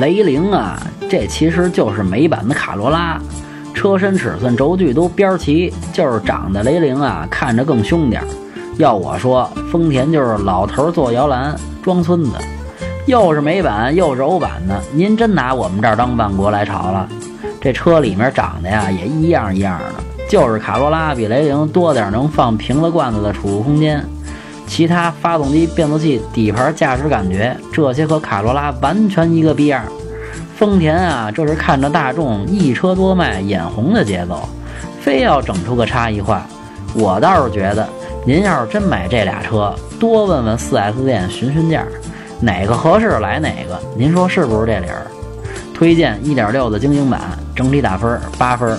雷凌啊，这其实就是美版的卡罗拉，车身尺寸、轴距都边儿齐，就是长得雷凌啊，看着更凶点儿。要我说，丰田就是老头坐摇篮装孙子，又是美版又是欧版的，您真拿我们这儿当万国来朝了？这车里面长得呀也一样一样的，就是卡罗拉比雷凌多点能放瓶子罐子的储物空间，其他发动机、变速器、底盘、驾驶感觉这些和卡罗拉完全一个逼样。丰田啊，这是看着大众一车多卖眼红的节奏，非要整出个差异化。我倒是觉得。您要是真买这俩车，多问问 4S 店询询价，哪个合适来哪个。您说是不是这理儿？推荐1.6的精英版，整体打分八分。